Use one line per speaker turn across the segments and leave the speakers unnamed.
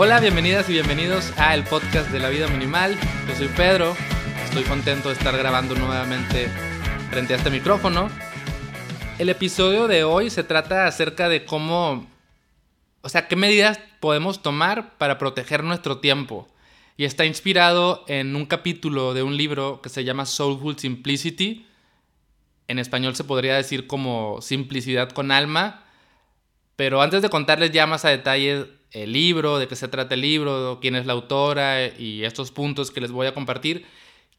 Hola, bienvenidas y bienvenidos a el podcast de la vida minimal. Yo soy Pedro, estoy contento de estar grabando nuevamente frente a este micrófono. El episodio de hoy se trata acerca de cómo, o sea, qué medidas podemos tomar para proteger nuestro tiempo. Y está inspirado en un capítulo de un libro que se llama Soulful Simplicity. En español se podría decir como simplicidad con alma. Pero antes de contarles ya más a detalle el libro, de qué se trata el libro, quién es la autora y estos puntos que les voy a compartir,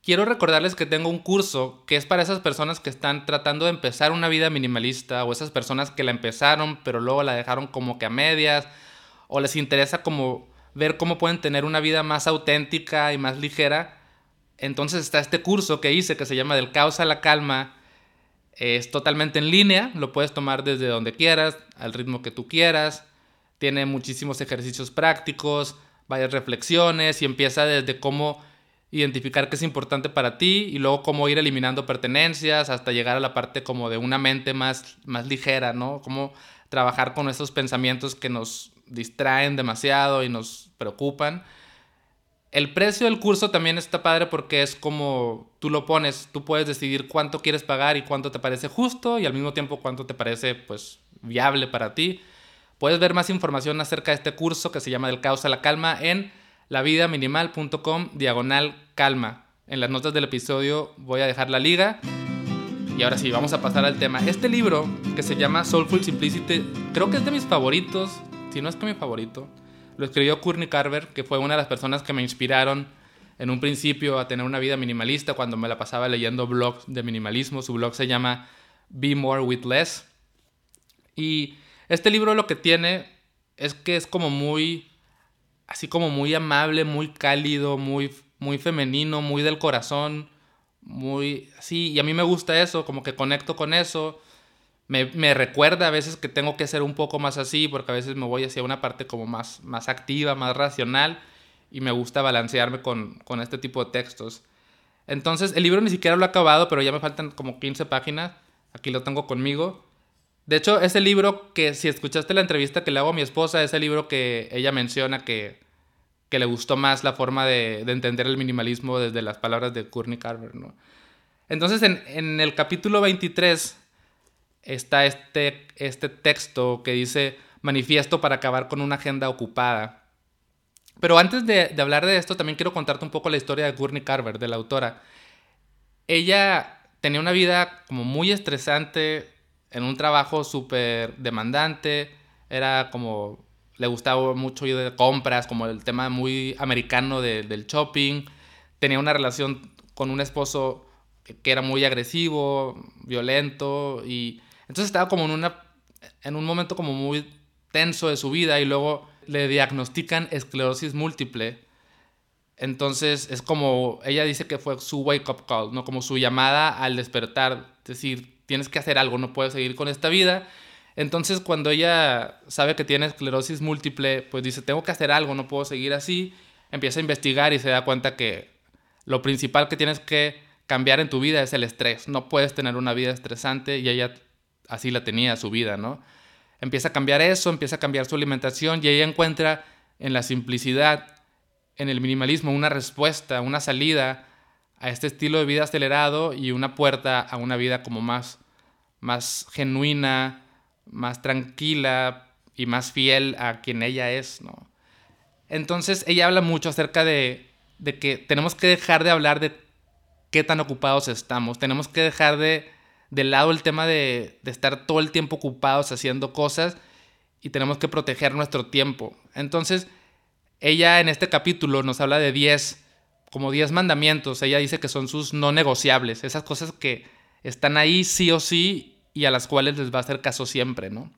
quiero recordarles que tengo un curso que es para esas personas que están tratando de empezar una vida minimalista o esas personas que la empezaron pero luego la dejaron como que a medias o les interesa como ver cómo pueden tener una vida más auténtica y más ligera. Entonces está este curso que hice que se llama Del caos a la calma. Es totalmente en línea, lo puedes tomar desde donde quieras, al ritmo que tú quieras tiene muchísimos ejercicios prácticos, varias reflexiones y empieza desde cómo identificar qué es importante para ti y luego cómo ir eliminando pertenencias hasta llegar a la parte como de una mente más, más ligera, ¿no? Cómo trabajar con esos pensamientos que nos distraen demasiado y nos preocupan. El precio del curso también está padre porque es como tú lo pones, tú puedes decidir cuánto quieres pagar y cuánto te parece justo y al mismo tiempo cuánto te parece pues viable para ti. Puedes ver más información acerca de este curso que se llama Del caos a la calma en lavidaminimal.com diagonal calma. En las notas del episodio voy a dejar la liga. Y ahora sí, vamos a pasar al tema. Este libro que se llama Soulful Simplicity, creo que es de mis favoritos, si no es que mi favorito. Lo escribió Courtney Carver, que fue una de las personas que me inspiraron en un principio a tener una vida minimalista cuando me la pasaba leyendo blogs de minimalismo. Su blog se llama Be More With Less. Y este libro lo que tiene es que es como muy, así como muy amable, muy cálido, muy, muy femenino, muy del corazón, muy así. Y a mí me gusta eso, como que conecto con eso. Me, me, recuerda a veces que tengo que ser un poco más así, porque a veces me voy hacia una parte como más, más activa, más racional, y me gusta balancearme con, con este tipo de textos. Entonces, el libro ni siquiera lo he acabado, pero ya me faltan como 15 páginas. Aquí lo tengo conmigo. De hecho, ese libro que si escuchaste la entrevista que le hago a mi esposa, ese libro que ella menciona que, que le gustó más la forma de, de, entender el minimalismo desde las palabras de Courtney Carver, ¿no? Entonces, en, en, el capítulo 23 está este, este texto que dice manifiesto para acabar con una agenda ocupada. Pero antes de, de hablar de esto, también quiero contarte un poco la historia de Courtney Carver, de la autora. Ella tenía una vida como muy estresante, en un trabajo súper demandante, era como, le gustaba mucho ir de compras, como el tema muy americano del shopping, tenía una relación con un esposo que era muy agresivo, violento, y entonces estaba como en, una, en un momento como muy tenso de su vida y luego le diagnostican esclerosis múltiple. Entonces es como, ella dice que fue su wake up call, ¿no? Como su llamada al despertar, es decir, tienes que hacer algo, no puedes seguir con esta vida. Entonces cuando ella sabe que tiene esclerosis múltiple, pues dice, tengo que hacer algo, no puedo seguir así. Empieza a investigar y se da cuenta que lo principal que tienes que cambiar en tu vida es el estrés. No puedes tener una vida estresante y ella así la tenía su vida, ¿no? Empieza a cambiar eso, empieza a cambiar su alimentación y ella encuentra en la simplicidad, en el minimalismo, una respuesta, una salida a este estilo de vida acelerado y una puerta a una vida como más, más genuina, más tranquila y más fiel a quien ella es, ¿no? Entonces ella habla mucho acerca de, de que tenemos que dejar de hablar de qué tan ocupados estamos, tenemos que dejar de, de lado el tema de, de estar todo el tiempo ocupados haciendo cosas y tenemos que proteger nuestro tiempo. Entonces, ella en este capítulo nos habla de 10 como 10 mandamientos. Ella dice que son sus no negociables, esas cosas que están ahí sí o sí y a las cuales les va a hacer caso siempre, ¿no?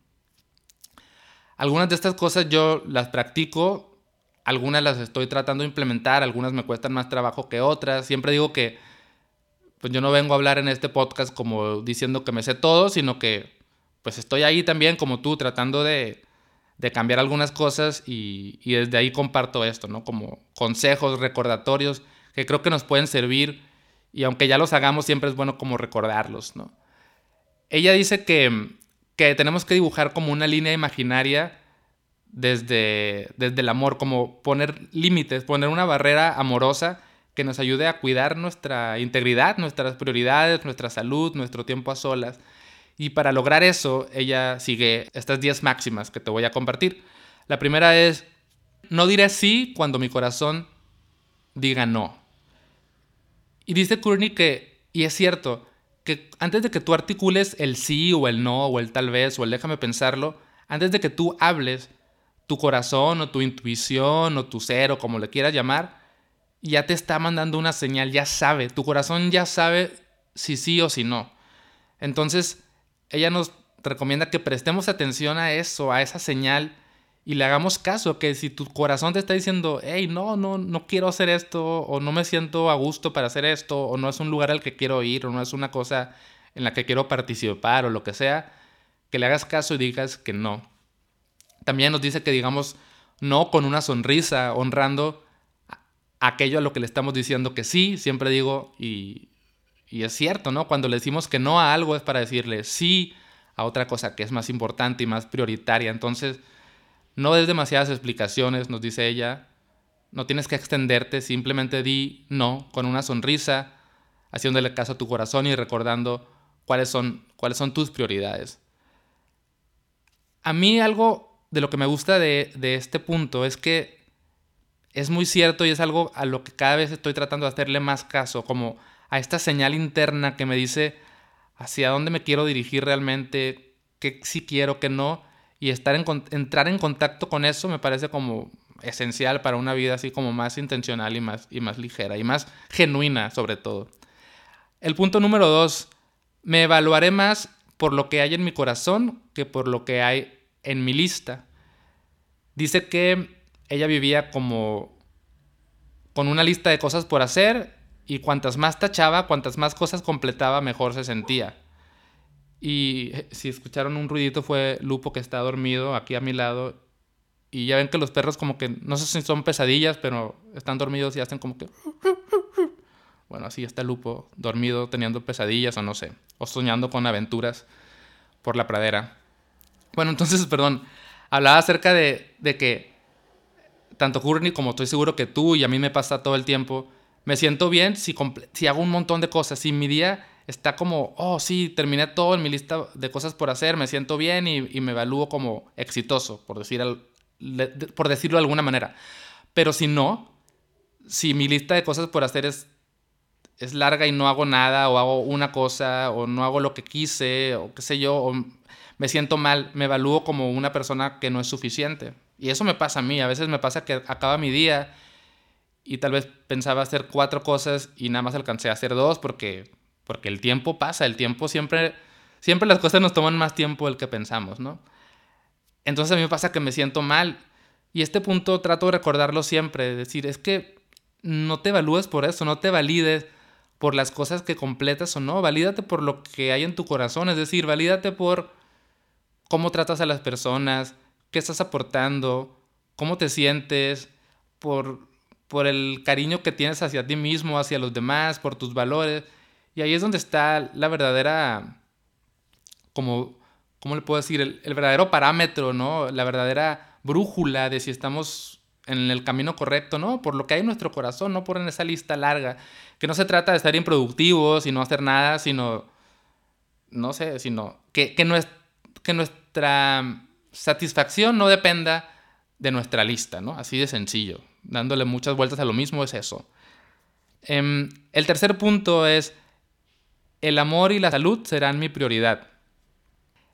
Algunas de estas cosas yo las practico, algunas las estoy tratando de implementar, algunas me cuestan más trabajo que otras. Siempre digo que pues yo no vengo a hablar en este podcast como diciendo que me sé todo, sino que pues estoy ahí también como tú tratando de, de cambiar algunas cosas y, y, desde ahí comparto esto, ¿no? Como consejos, recordatorios que creo que nos pueden servir y aunque ya los hagamos siempre es bueno como recordarlos, ¿no? Ella dice que, que tenemos que dibujar como una línea imaginaria desde, desde el amor, como poner límites, poner una barrera amorosa que nos ayude a cuidar nuestra integridad, nuestras prioridades, nuestra salud, nuestro tiempo a solas. Y para lograr eso, ella sigue estas 10 máximas que te voy a compartir. La primera es, no diré sí cuando mi corazón diga no. Y dice Courtney que, y es cierto, que antes de que tú articules el sí o el no o el tal vez o el déjame pensarlo, antes de que tú hables, tu corazón o tu intuición o tu ser o como le quieras llamar, ya te está mandando una señal, ya sabe, tu corazón ya sabe si sí o si no. Entonces, ella nos recomienda que prestemos atención a eso, a esa señal y le hagamos caso, que si tu corazón te está diciendo, hey, no, no, no quiero hacer esto, o no me siento a gusto para hacer esto, o no es un lugar al que quiero ir, o no es una cosa en la que quiero participar, o lo que sea, que le hagas caso y digas que no. También nos dice que digamos no con una sonrisa, honrando aquello a lo que le estamos diciendo que sí, siempre digo, y, y es cierto, ¿no? Cuando le decimos que no a algo es para decirle sí a otra cosa que es más importante y más prioritaria. Entonces, no des demasiadas explicaciones, nos dice ella. No tienes que extenderte, simplemente di no con una sonrisa, haciéndole caso a tu corazón y recordando cuáles son, cuáles son tus prioridades. A mí algo de lo que me gusta de, de este punto es que es muy cierto y es algo a lo que cada vez estoy tratando de hacerle más caso, como a esta señal interna que me dice hacia dónde me quiero dirigir realmente, qué sí quiero, qué no y estar en, entrar en contacto con eso me parece como esencial para una vida así como más intencional y más, y más ligera y más genuina sobre todo. El punto número dos, me evaluaré más por lo que hay en mi corazón que por lo que hay en mi lista. Dice que ella vivía como con una lista de cosas por hacer y cuantas más tachaba, cuantas más cosas completaba, mejor se sentía. Y eh, si escucharon un ruidito fue Lupo que está dormido aquí a mi lado. Y ya ven que los perros como que, no sé si son pesadillas, pero están dormidos y hacen como que... Bueno, así está Lupo, dormido, teniendo pesadillas o no sé, o soñando con aventuras por la pradera. Bueno, entonces, perdón, hablaba acerca de, de que tanto Courtney como estoy seguro que tú y a mí me pasa todo el tiempo, me siento bien si, si hago un montón de cosas, si mi día está como, oh, sí, terminé todo en mi lista de cosas por hacer, me siento bien y, me evalúo como exitoso, por, decir por decirlo de alguna manera. Pero si no, si mi lista de cosas por hacer es, es larga y no hago nada, o hago una cosa, o no hago lo que quise, o qué sé yo, o me siento mal, me evalúo como una persona que no es suficiente. Y eso me pasa a mí, a veces me pasa que acaba mi día y tal vez pensaba hacer cuatro cosas y nada más alcancé a hacer dos porque porque el tiempo pasa, el tiempo siempre, siempre las cosas nos toman más tiempo del que pensamos, ¿no? Entonces a mí me pasa que me siento mal. Y este punto trato de recordarlo siempre, de decir, es que no te evalúes por eso, no te valides por las cosas que completas o no, valídate por lo que hay en tu corazón, es decir, valídate por cómo tratas a las personas, qué estás aportando, cómo te sientes, por, por el cariño que tienes hacia ti mismo, hacia los demás, por tus valores. Y ahí es donde está la verdadera, como, ¿cómo le puedo decir? El, verdadero parámetro, ¿no? La verdadera brújula de si estamos en el camino correcto, ¿no? Por lo que hay en nuestro corazón, no por en esa lista larga. Que no se trata de estar improductivos y no hacer nada, sino, no sé, sino que, que, que nuestra satisfacción no dependa de nuestra lista, ¿no? Así de sencillo. Dándole muchas vueltas a lo mismo es eso. Em, el tercer punto es el amor y la salud serán mi prioridad.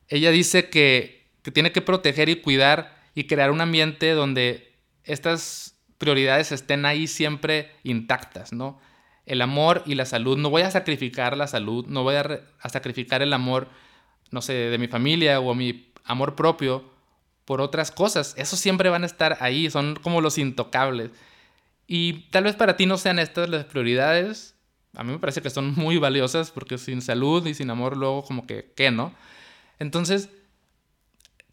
Ella dice que, tiene que proteger y cuidar y crear un ambiente donde estas prioridades estén ahí siempre intactas, ¿no? El amor y la salud. No voy a sacrificar la salud, no voy a, a sacrificar el amor, no sé, de mi familia o mi amor propio por otras cosas. Esos siempre van a estar ahí, son como los intocables. Y tal vez para ti no sean estas las prioridades, a mí me parece que son muy valiosas porque sin salud y sin amor luego como que, ¿qué, no? Entonces,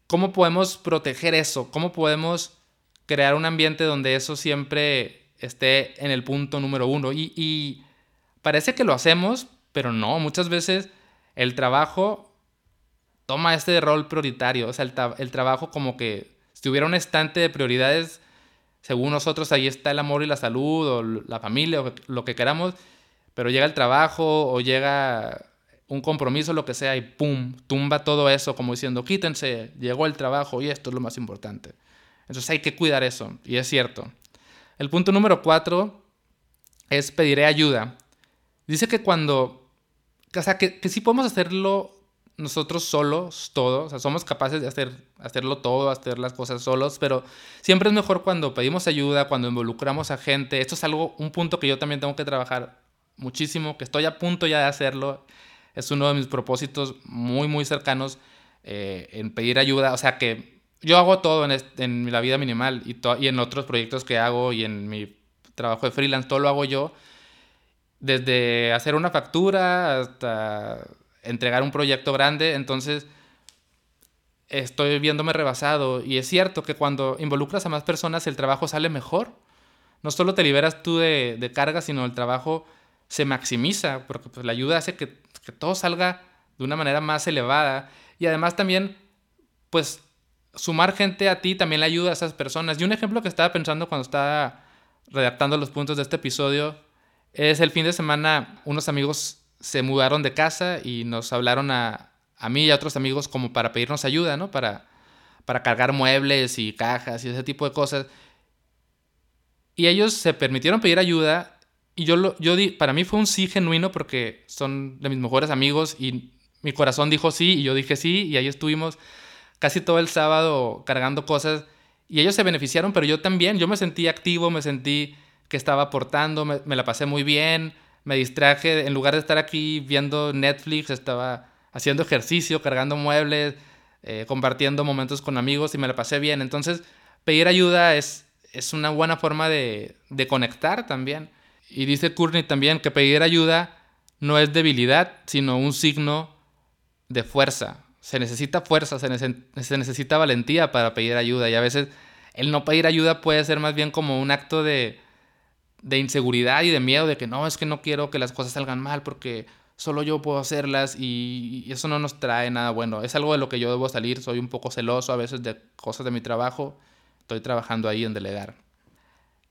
¿cómo podemos proteger eso? ¿Cómo podemos crear un ambiente donde eso siempre esté en el punto número uno? Y, parece que lo hacemos, pero no, muchas veces el trabajo toma este rol prioritario, o sea, el, el trabajo como que Si hubiera un estante de prioridades, según nosotros ahí está el amor y la salud o la familia o lo que queramos, pero llega el trabajo o llega un compromiso, lo que sea, y pum, tumba todo eso como diciendo, quítense, llegó el trabajo y esto es lo más importante. Entonces hay que cuidar eso, y es cierto. El punto número cuatro es pediré ayuda. Dice que cuando, o sea, que, que sí podemos hacerlo nosotros solos, todos, o sea, somos capaces de hacer, hacerlo todo, hacer las cosas solos, pero siempre es mejor cuando pedimos ayuda, cuando involucramos a gente. Esto es algo, un punto que yo también tengo que trabajar muchísimo, que estoy a punto ya de hacerlo. Es uno de mis propósitos muy, muy cercanos eh, en pedir ayuda. O sea que yo hago todo en, la vida minimal y en otros proyectos que hago y en mi trabajo de freelance, todo lo hago yo. Desde hacer una factura hasta entregar un proyecto grande. Entonces estoy viéndome rebasado. Y es cierto que cuando involucras a más personas el trabajo sale mejor. No solo te liberas tú de, de carga, sino el trabajo se maximiza, porque pues, la ayuda hace que, que, todo salga de una manera más elevada. Y además también, pues, sumar gente a ti también le ayuda a esas personas. Y un ejemplo que estaba pensando cuando estaba redactando los puntos de este episodio es el fin de semana unos amigos se mudaron de casa y nos hablaron a, a mí y a otros amigos como para pedirnos ayuda, ¿no? Para, para cargar muebles y cajas y ese tipo de cosas. Y ellos se permitieron pedir ayuda y yo, lo, yo di, para mí fue un sí genuino porque son de mis mejores amigos y mi corazón dijo sí y yo dije sí y ahí estuvimos casi todo el sábado cargando cosas y ellos se beneficiaron, pero yo también, yo me sentí activo, me sentí que estaba aportando, me, la pasé muy bien, me distraje, en lugar de estar aquí viendo Netflix, estaba haciendo ejercicio, cargando muebles, eh, compartiendo momentos con amigos y me la pasé bien. Entonces, pedir ayuda es, es una buena forma de, de conectar también. Y dice Courtney también que pedir ayuda no es debilidad, sino un signo de fuerza. Se necesita fuerza, se, necesita valentía para pedir ayuda. Y a veces el no pedir ayuda puede ser más bien como un acto de, de inseguridad y de miedo, de que no, es que no quiero que las cosas salgan mal porque solo yo puedo hacerlas y, eso no nos trae nada bueno. Es algo de lo que yo debo salir. Soy un poco celoso a veces de cosas de mi trabajo. Estoy trabajando ahí en delegar.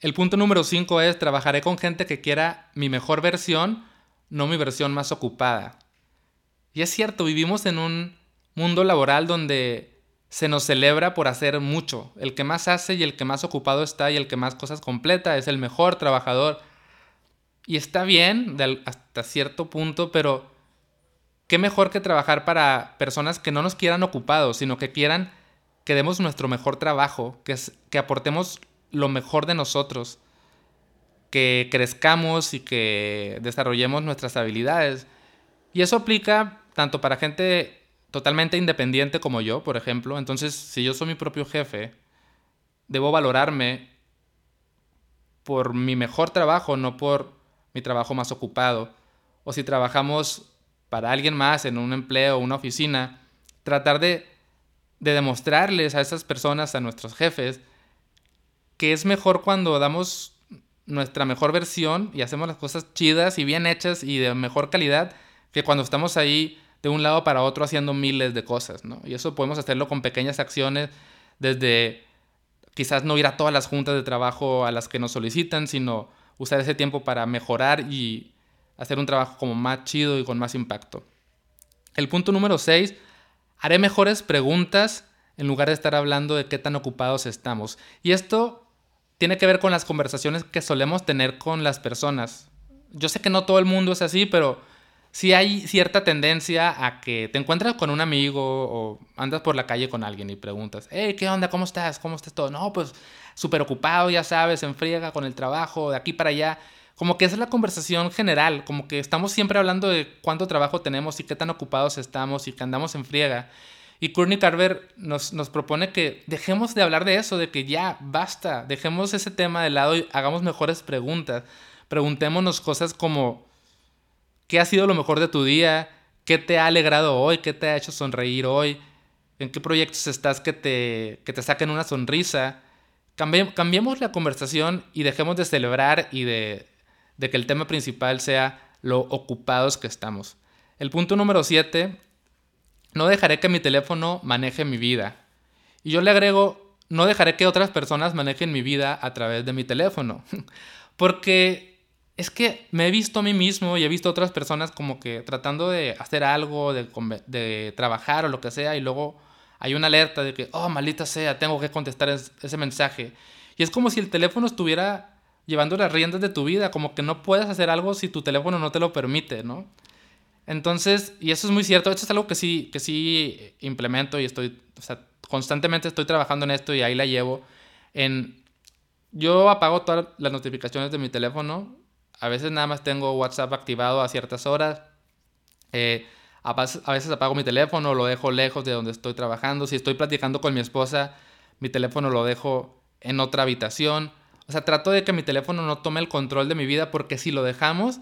El punto número 5 es trabajaré con gente que quiera mi mejor versión, no mi versión más ocupada. Y es cierto, vivimos en un mundo laboral donde se nos celebra por hacer mucho. El que más hace y el que más ocupado está y el que más cosas completa es el mejor trabajador. Y está bien hasta cierto punto, pero qué mejor que trabajar para personas que no nos quieran ocupados, sino que quieran que demos nuestro mejor trabajo, que, aportemos lo mejor de nosotros, que crezcamos y que desarrollemos nuestras habilidades. Y eso aplica tanto para gente totalmente independiente como yo, por ejemplo. Entonces, si yo soy mi propio jefe, debo valorarme por mi mejor trabajo, no por mi trabajo más ocupado. O si trabajamos para alguien más en un empleo o una oficina, tratar de, de demostrarles a esas personas, a nuestros jefes, que es mejor cuando damos nuestra mejor versión y hacemos las cosas chidas y bien hechas y de mejor calidad que cuando estamos ahí de un lado para otro haciendo miles de cosas, ¿no? Y eso podemos hacerlo con pequeñas acciones, desde quizás no ir a todas las juntas de trabajo a las que nos solicitan, sino usar ese tiempo para mejorar y hacer un trabajo como más chido y con más impacto. El punto número 6, haré mejores preguntas en lugar de estar hablando de qué tan ocupados estamos. Y esto tiene que ver con las conversaciones que solemos tener con las personas. Yo sé que no todo el mundo es así, pero sí hay cierta tendencia a que te encuentras con un amigo o andas por la calle con alguien y preguntas, hey, ¿qué onda? ¿Cómo estás? ¿Cómo estás todo? No, pues súper ocupado, ya sabes, en friega con el trabajo, de aquí para allá. Como que esa es la conversación general, como que estamos siempre hablando de cuánto trabajo tenemos y qué tan ocupados estamos y que andamos en friega. Y Courtney Carver nos, nos, propone que dejemos de hablar de eso, de que ya basta, dejemos ese tema de lado y hagamos mejores preguntas. Preguntémonos cosas como, ¿qué ha sido lo mejor de tu día? ¿Qué te ha alegrado hoy? ¿Qué te ha hecho sonreír hoy? ¿En qué proyectos estás que te, que te saquen una sonrisa? cambiemos la conversación y dejemos de celebrar y de, de que el tema principal sea lo ocupados que estamos. El punto número 7 no dejaré que mi teléfono maneje mi vida. Y yo le agrego, no dejaré que otras personas manejen mi vida a través de mi teléfono. Porque es que me he visto a mí mismo y he visto a otras personas como que tratando de hacer algo, de, de trabajar o lo que sea, y luego hay una alerta de que, oh, maldita sea, tengo que contestar ese mensaje. Y es como si el teléfono estuviera llevando las riendas de tu vida, como que no puedes hacer algo si tu teléfono no te lo permite, ¿no? Entonces, y eso es muy cierto, esto es algo que sí, que sí implemento y estoy, constantemente estoy trabajando en esto y ahí la llevo. En, yo apago todas las notificaciones de mi teléfono, a veces nada más tengo WhatsApp activado a ciertas horas, eh, a, veces apago mi teléfono, lo dejo lejos de donde estoy trabajando, si estoy platicando con mi esposa, mi teléfono lo dejo en otra habitación, o sea, trato de que mi teléfono no tome el control de mi vida porque si lo dejamos,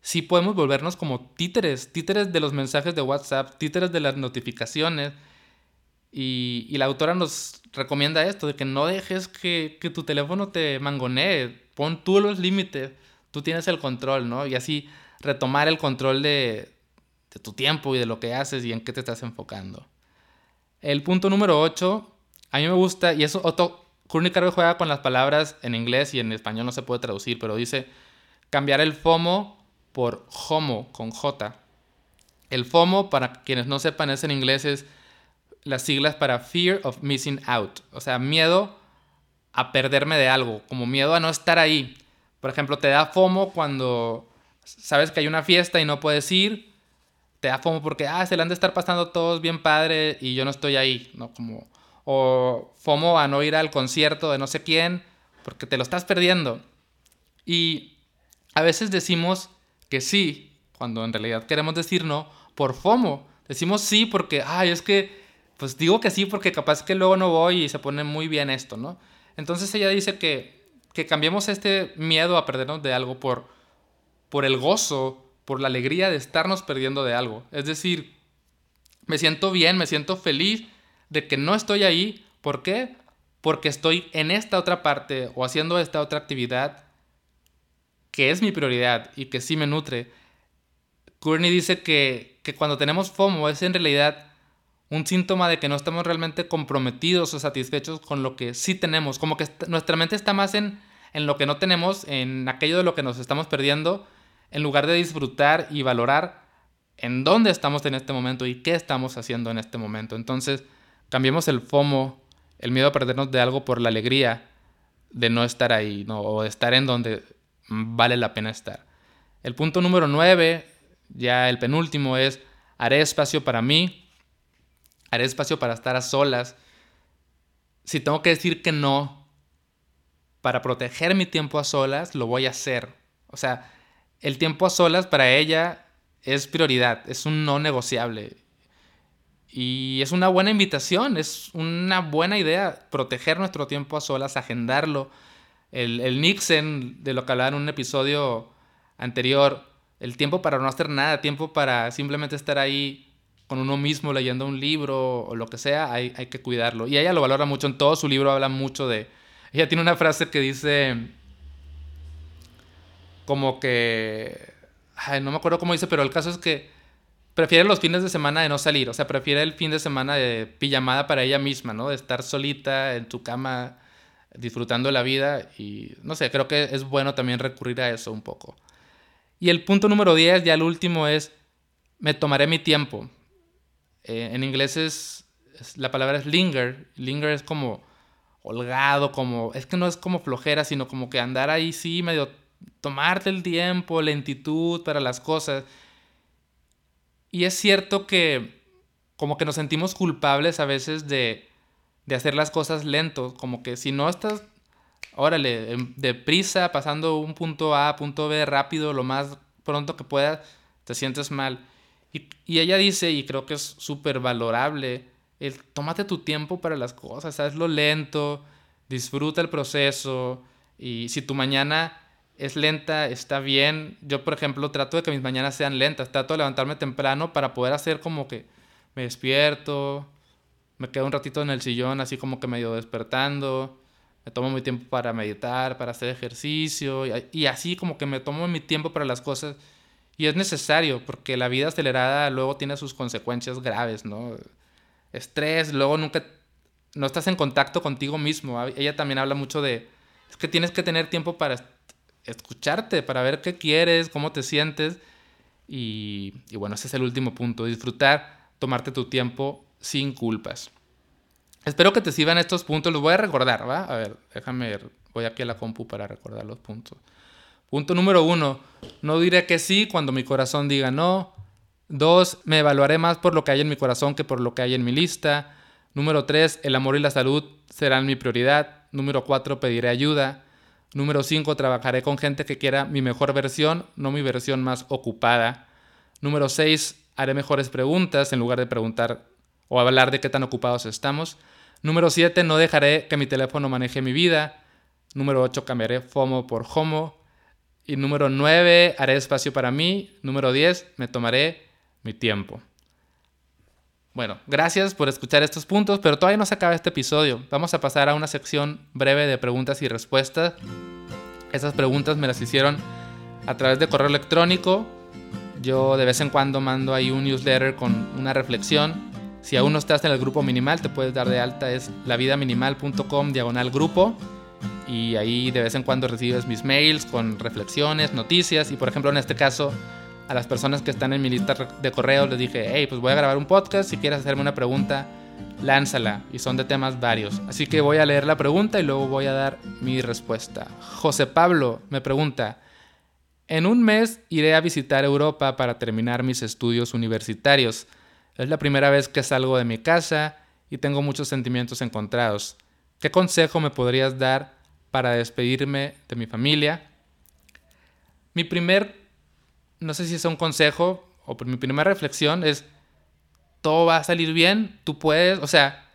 sí podemos volvernos como títeres, títeres de los mensajes de WhatsApp, títeres de las notificaciones. Y, la autora nos recomienda esto, de que no dejes que, tu teléfono te mangonee, pon tú los límites, tú tienes el control, ¿no? Y así retomar el control de, tu tiempo y de lo que haces y en qué te estás enfocando. El punto número 8, a mí me gusta, y eso Otto Carver juega con las palabras en inglés y en español no se puede traducir, pero dice cambiar el FOMO por HOMO con J. El FOMO, para quienes no sepan, es en inglés es las siglas para Fear of Missing Out, o sea, miedo a perderme de algo, como miedo a no estar ahí. Por ejemplo, te da FOMO cuando sabes que hay una fiesta y no puedes ir, te da FOMO porque, ah, se le han de estar pasando todos bien padre y yo no estoy ahí, ¿no? Como, o FOMO a no ir al concierto de no sé quién porque te lo estás perdiendo. Y a veces decimos que sí, cuando en realidad queremos decir no, por FOMO. Decimos sí porque, ay, es que, pues digo que sí porque capaz que luego no voy y se pone muy bien esto, ¿no? Entonces ella dice que, que cambiemos este miedo a perdernos de algo por, por el gozo, por la alegría de estarnos perdiendo de algo. Es decir, me siento bien, me siento feliz de que no estoy ahí. ¿Por qué? Porque estoy en esta otra parte o haciendo esta otra actividad que es mi prioridad y que sí me nutre. Courtney dice que, cuando tenemos FOMO es en realidad un síntoma de que no estamos realmente comprometidos o satisfechos con lo que sí tenemos. Como que nuestra mente está más en, en lo que no tenemos, en aquello de lo que nos estamos perdiendo, en lugar de disfrutar y valorar en dónde estamos en este momento y qué estamos haciendo en este momento. Entonces, cambiemos el FOMO, el miedo a perdernos de algo por la alegría de no estar ahí, ¿no? o de estar en donde vale la pena estar. El punto número 9, ya el penúltimo, es haré espacio para mí, haré espacio para estar a solas. Si tengo que decir que no, para proteger mi tiempo a solas, lo voy a hacer. O sea, el tiempo a solas para ella es prioridad, es un no negociable. Y es una buena invitación, es una buena idea proteger nuestro tiempo a solas, agendarlo, el, el Nixon, de lo que hablaba en un episodio anterior, el tiempo para no hacer nada, tiempo para simplemente estar ahí con uno mismo leyendo un libro o lo que sea, hay, hay que cuidarlo. Y ella lo valora mucho, en todo su libro habla mucho de... Ella tiene una frase que dice como que... Ay, no me acuerdo cómo dice, pero el caso es que prefiere los fines de semana de no salir, o sea, prefiere el fin de semana de pijamada para ella misma, ¿no? De estar solita en su cama disfrutando la vida y no sé, creo que es bueno también recurrir a eso un poco. Y el punto número 10, ya el último, es me tomaré mi tiempo. Eh, en inglés es, la palabra es linger. Linger es como holgado, como, es que no es como flojera, sino como que andar ahí sí, medio tomarte el tiempo, lentitud para las cosas. Y es cierto que como que nos sentimos culpables a veces de de hacer las cosas lento, como que si no estás, órale, em, deprisa, pasando un punto A a punto B rápido, lo más pronto que puedas, te sientes mal. Y, ella dice, y creo que es súper valorable, el tómate tu tiempo para las cosas, hazlo lento, disfruta el proceso, y si tu mañana es lenta, está bien. Yo, por ejemplo, trato de que mis mañanas sean lentas, trato de levantarme temprano para poder hacer como que me despierto, me quedo un ratito en el sillón así como que medio despertando, me tomo mi tiempo para meditar, para hacer ejercicio y, así como que me tomo mi tiempo para las cosas y es necesario porque la vida acelerada luego tiene sus consecuencias graves, ¿no? Estrés, luego nunca, no estás en contacto contigo mismo. Ella también habla mucho de, es que tienes que tener tiempo para escucharte, para ver qué quieres, cómo te sientes. Y, bueno, ese es el último punto, disfrutar, tomarte tu tiempo sin culpas. Espero que te sirvan estos puntos, los voy a recordar, ¿va? A ver, déjame, voy aquí a la compu para recordar los puntos. Punto número uno, no diré que sí cuando mi corazón diga no. Dos, me evaluaré más por lo que hay en mi corazón que por lo que hay en mi lista. Número tres, el amor y la salud serán mi prioridad. Número cuatro, pediré ayuda. Número cinco, trabajaré con gente que quiera mi mejor versión, no mi versión más ocupada. Número seis, haré mejores preguntas en lugar de preguntar o hablar de qué tan ocupados estamos. Número 7, no dejaré que mi teléfono maneje mi vida. Número 8, cambiaré FOMO por HOMO. Y número 9, haré espacio para mí. Número 10, me tomaré mi tiempo. Bueno, gracias por escuchar estos puntos, pero todavía no se acaba este episodio. Vamos a pasar a una sección breve de preguntas y respuestas. Esas preguntas me las hicieron a través de correo electrónico. Yo de vez en cuando mando ahí un newsletter con una reflexión si aún no estás en el grupo minimal, te puedes dar de alta, es lavidaminimal.com diagonal grupo. Y ahí de vez en cuando recibes mis mails con reflexiones, noticias. Y por ejemplo, en este caso, a las personas que están en mi lista de correos les dije, hey, pues voy a grabar un podcast. Si quieres hacerme una pregunta, lánzala. Y son de temas varios. Así que voy a leer la pregunta y luego voy a dar mi respuesta. José Pablo me pregunta, en un mes iré a visitar Europa para terminar mis estudios universitarios. Es la primera vez que salgo de mi casa y tengo muchos sentimientos encontrados. ¿Qué consejo me podrías dar para despedirme de mi familia? Mi primer, no sé si es un consejo o mi primera reflexión es, todo va a salir bien, tú puedes, o sea,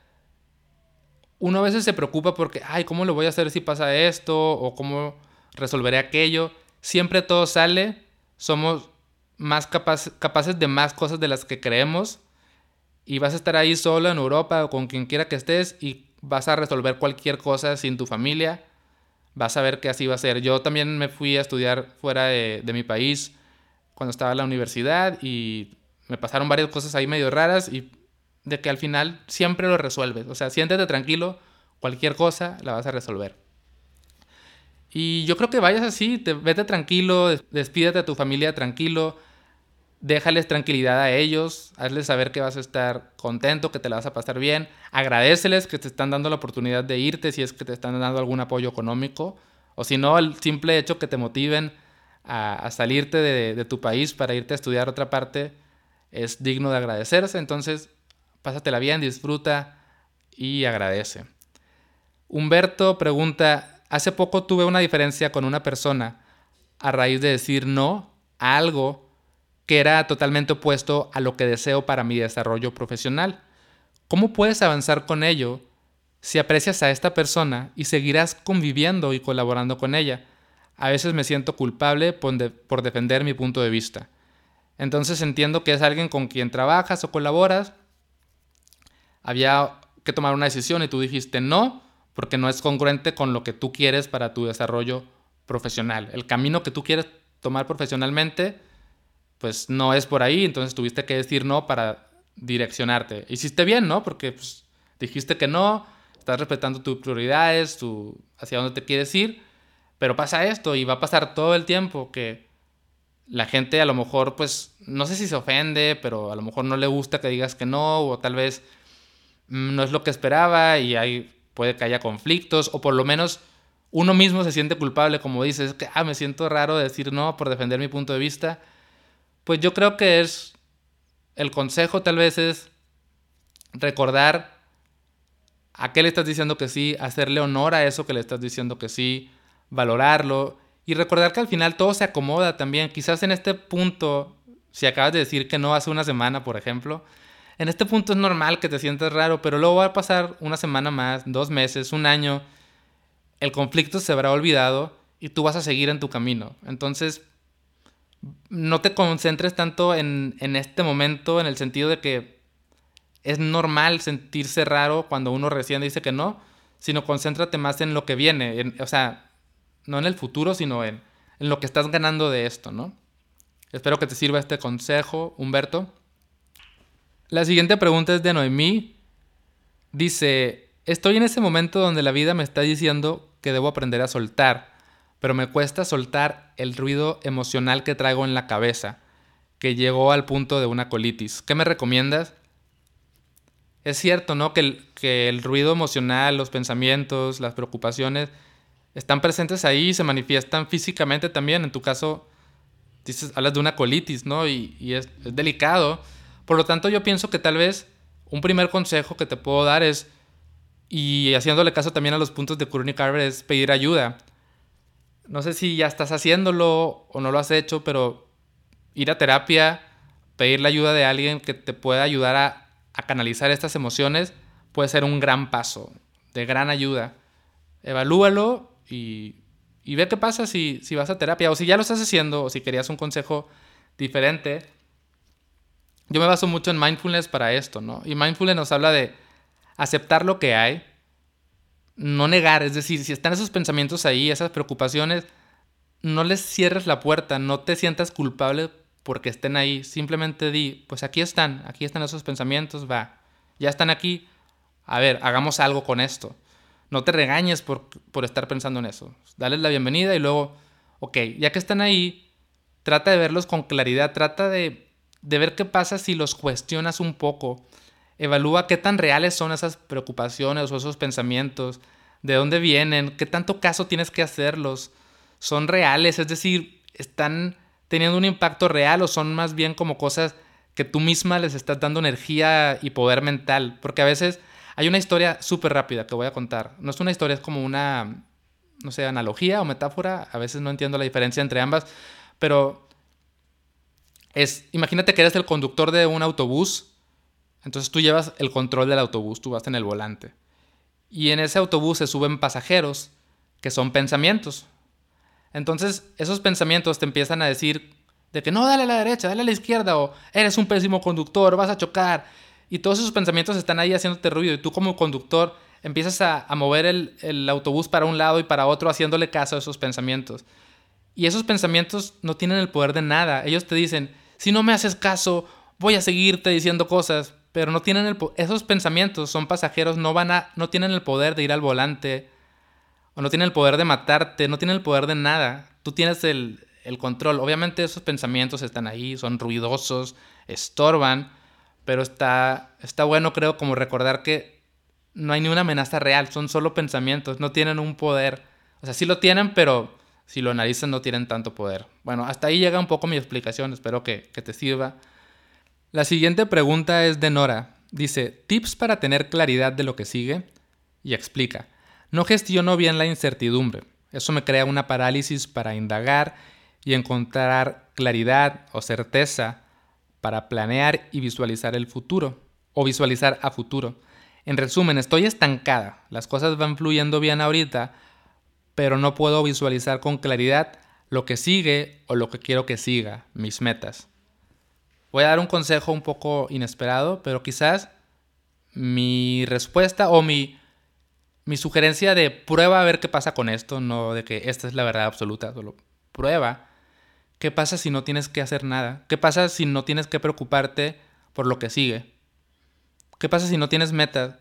uno a veces se preocupa porque, ay, ¿cómo lo voy a hacer si pasa esto? O ¿cómo resolveré aquello? Siempre todo sale, somos más capaces de más cosas de las que creemos y vas a estar ahí solo en Europa o con quien quiera que estés y vas a resolver cualquier cosa sin tu familia. Vas a ver que así va a ser. Yo también me fui a estudiar fuera de, mi país cuando estaba en la universidad y me pasaron varias cosas ahí medio raras y de que al final siempre lo resuelves. O sea, siéntete tranquilo, cualquier cosa la vas a resolver. Y yo creo que vayas así, te, vete tranquilo, despídete a tu familia tranquilo, déjales tranquilidad a ellos, hazles saber que vas a estar contento, que te la vas a pasar bien, agradeceles que te están dando la oportunidad de irte si es que te están dando algún apoyo económico, o si no, el simple hecho que te motiven a, salirte de, de, tu país para irte a estudiar otra parte es digno de agradecerse, entonces pásatela bien, disfruta y agradece. Humberto pregunta, hace poco tuve una diferencia con una persona a raíz de decir no a algo que era totalmente opuesto a lo que deseo para mi desarrollo profesional. ¿Cómo puedes avanzar con ello si aprecias a esta persona y seguirás conviviendo y colaborando con ella? A veces me siento culpable por, defender mi punto de vista. Entonces entiendo que es alguien con quien trabajas o colaboras. Había que tomar una decisión y tú dijiste no, porque no es congruente con lo que tú quieres para tu desarrollo profesional. El camino que tú quieres tomar profesionalmente pues no es por ahí, entonces tuviste que decir no para direccionarte. Hiciste bien, ¿no? Porque pues, dijiste que no, estás respetando tus prioridades, tu, hacia dónde te quieres ir, pero pasa esto y va a pasar todo el tiempo que la gente a lo mejor, pues, no sé si se ofende, pero a lo mejor no le gusta que digas que no, o tal vez mm, no es lo que esperaba y hay, puede que haya conflictos, o por lo menos uno mismo se siente culpable, como dices, que, ah, me siento raro de decir no por defender mi punto de vista pues yo creo que es, el consejo tal vez es recordar a qué le estás diciendo que sí, hacerle honor a eso que le estás diciendo que sí, valorarlo y recordar que al final todo se acomoda también. Quizás en este punto, si acabas de decir que no hace una semana, por ejemplo, en este punto es normal que te sientas raro, pero luego va a pasar una semana más, dos meses, un año, el conflicto se habrá olvidado y tú vas a seguir en tu camino. Entonces, no te concentres tanto en, este momento, en el sentido de que es normal sentirse raro cuando uno recién dice que no, sino concéntrate más en lo que viene, o sea, no en el futuro, sino en, en lo que estás ganando de esto, ¿no? Espero que te sirva este consejo, Humberto. La siguiente pregunta es de Noemí. Dice, estoy en ese momento donde la vida me está diciendo que debo aprender a soltar, pero me cuesta soltar el ruido emocional que traigo en la cabeza, que llegó al punto de una colitis. ¿Qué me recomiendas? Es cierto, ¿no? Que el, que el ruido emocional, los pensamientos, las preocupaciones, están presentes ahí y se manifiestan físicamente también. En tu caso, dices, hablas de una colitis, ¿no? Y, es, delicado. Por lo tanto, yo pienso que tal vez un primer consejo que te puedo dar es, y haciéndole caso también a los puntos de Courtney Carver, es pedir ayuda. No sé si ya estás haciéndolo o no lo has hecho, pero ir a terapia, pedir la ayuda de alguien que te pueda ayudar a, canalizar estas emociones, puede ser un gran paso, de gran ayuda. Evalúalo y, y ve qué pasa si vas a terapia o si ya lo estás haciendo o si querías un consejo diferente. Yo me baso mucho en mindfulness para esto, ¿no? Y mindfulness nos habla de aceptar lo que hay, no negar, es decir, si están esos pensamientos ahí, esas preocupaciones, no les cierres la puerta, no te sientas culpable porque estén ahí, simplemente di, pues aquí están, aquí están esos pensamientos, va, ya están aquí, a ver, hagamos algo con esto. No te regañes por, por estar pensando en eso. Dales la bienvenida y luego, ok, ya que están ahí, trata de verlos con claridad, trata de, de ver qué pasa si los cuestionas un poco. Evalúa qué tan reales son esas preocupaciones o esos pensamientos, de dónde vienen, qué tanto caso tienes que hacerlos. ¿Son reales? Es decir, ¿están teniendo un impacto real o son más bien como cosas que tú misma les estás dando energía y poder mental? Porque a veces hay una historia súper rápida que voy a contar. No es una historia, es como una, no sé, analogía o metáfora. A veces no entiendo la diferencia entre ambas. Pero es, imagínate que eres el conductor de un autobús. Entonces tú llevas el control del autobús, tú vas en el volante. Y en ese autobús se suben pasajeros que son pensamientos. Entonces esos pensamientos te empiezan a decir de que no, dale a la derecha, dale a la izquierda, o eres un pésimo conductor, vas a chocar. Y todos esos pensamientos están ahí haciéndote ruido y tú como conductor empiezas a, mover el, autobús para un lado y para otro haciéndole caso a esos pensamientos. Y esos pensamientos no tienen el poder de nada. Ellos te dicen, si no me haces caso, voy a seguirte diciendo cosas, pero no tienen el esos pensamientos son pasajeros, no van a no tienen el poder de ir al volante o no tienen el poder de matarte, no tienen el poder de nada. Tú tienes el, el control. Obviamente esos pensamientos están ahí, son ruidosos, estorban, pero está, está bueno, creo, como recordar que no hay ni una amenaza real, son solo pensamientos, no tienen un poder. O sea, sí lo tienen, pero si lo analizan no tienen tanto poder. Bueno, hasta ahí llega un poco mi explicación, espero que, que te sirva. La siguiente pregunta es de Nora. Dice, tips para tener claridad de lo que sigue y explica. No gestiono bien la incertidumbre. Eso me crea una parálisis para indagar y encontrar claridad o certeza para planear y visualizar el futuro o visualizar a futuro. En resumen, estoy estancada, las cosas van fluyendo bien ahorita, pero no puedo visualizar con claridad lo que sigue o lo que quiero que siga, mis metas. Voy a dar un consejo un poco inesperado, pero quizás mi respuesta o mi, sugerencia de prueba a ver qué pasa con esto, no de que esta es la verdad absoluta, solo prueba ¿Qué pasa si no tienes que hacer nada? ¿Qué pasa si no tienes que preocuparte por lo que sigue? ¿Qué pasa si no tienes metas?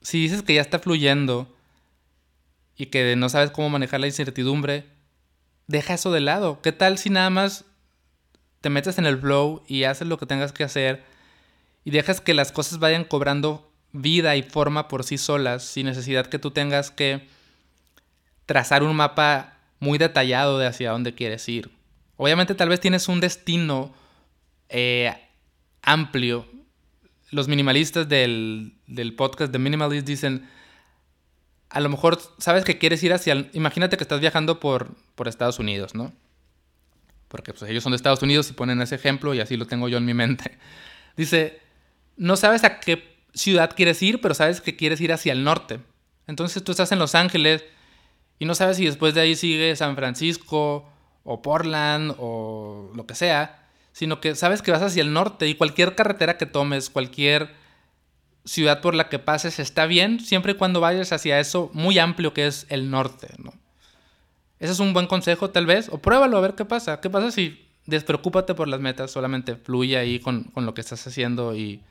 Si dices que ya está fluyendo y que no sabes cómo manejar la incertidumbre, deja eso de lado. ¿Qué tal si nada más te metes en el flow y haces lo que tengas que hacer y dejas que las cosas vayan cobrando vida y forma por sí solas sin necesidad que tú tengas que trazar un mapa muy detallado de hacia dónde quieres ir? Obviamente tal vez tienes un destino eh, amplio. Los minimalistas del, podcast de Minimalist dicen, a lo mejor sabes que quieres ir hacia... imagínate que estás viajando por, por Estados Unidos, ¿no? Porque pues, ellos son de Estados Unidos y ponen ese ejemplo y así lo tengo yo en mi mente. Dice, no sabes a qué ciudad quieres ir, pero sabes que quieres ir hacia el norte. Entonces tú estás en Los Ángeles y no sabes si después de ahí sigue San Francisco o Portland o lo que sea, sino que sabes que vas hacia el norte y cualquier carretera que tomes, cualquier ciudad por la que pases está bien, siempre y cuando vayas hacia eso muy amplio que es el norte, ¿no? Ese es un buen consejo tal vez, o pruébalo a ver qué pasa. ¿Qué pasa si despreocúpate por las metas, solamente fluye ahí con, con lo que estás haciendo y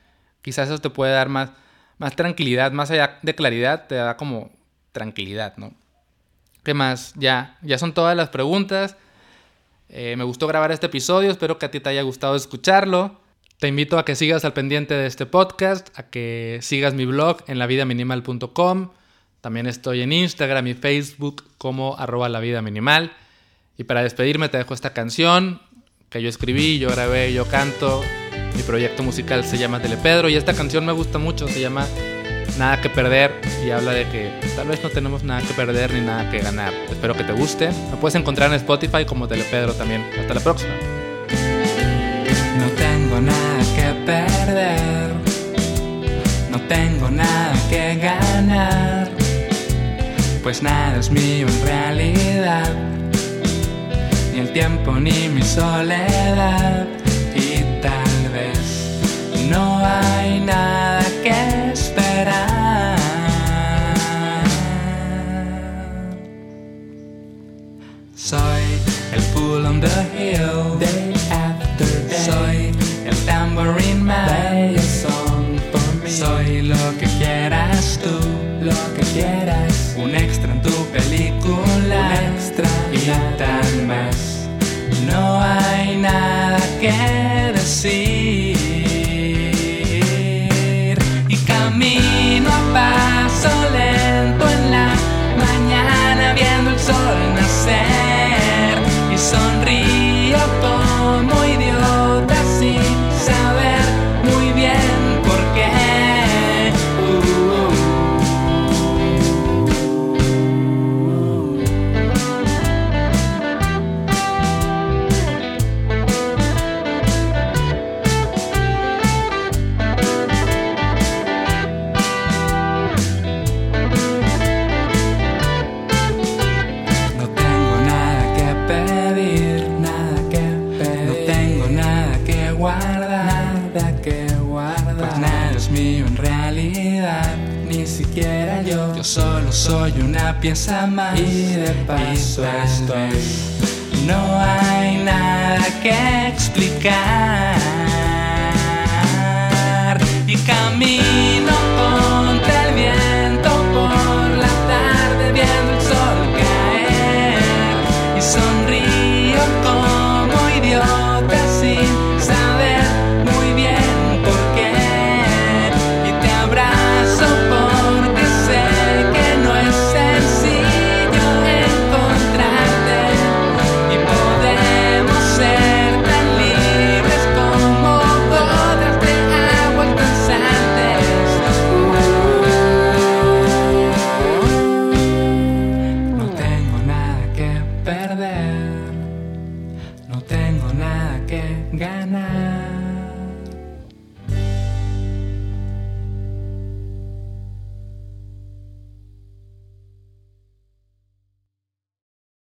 quizás eso te puede dar más, más tranquilidad, más allá de claridad, te da como tranquilidad, ¿no? ¿Qué más? Ya, ya son todas las preguntas. Eh, me gustó grabar este episodio, espero que a ti te haya gustado escucharlo. Te invito a que sigas al pendiente de este podcast, a que sigas mi blog en lavidaminimal.com. También estoy en Instagram y Facebook como arroba la vida minimal. Y para despedirme te dejo esta canción que yo escribí, yo grabé, yo canto. Mi proyecto musical se llama Telepedro y esta canción me gusta mucho, se llama Nada que perder y habla de que tal vez no tenemos nada que perder ni nada que ganar. Espero que te guste. Me puedes encontrar en Spotify como Telepedro también. Hasta la próxima.
No tengo nada que perder, no tengo nada que ganar, pues nada es mío en realidad, ni el tiempo ni mi soledad, y tal vez no hay nada que esperar. Soy el fool on the hill.
Day after day,
Soy el tambourine man.
play a song for me.
Soy una pieza más
Y de paso
tal
estoy.
no hay nada que explicar y camino contra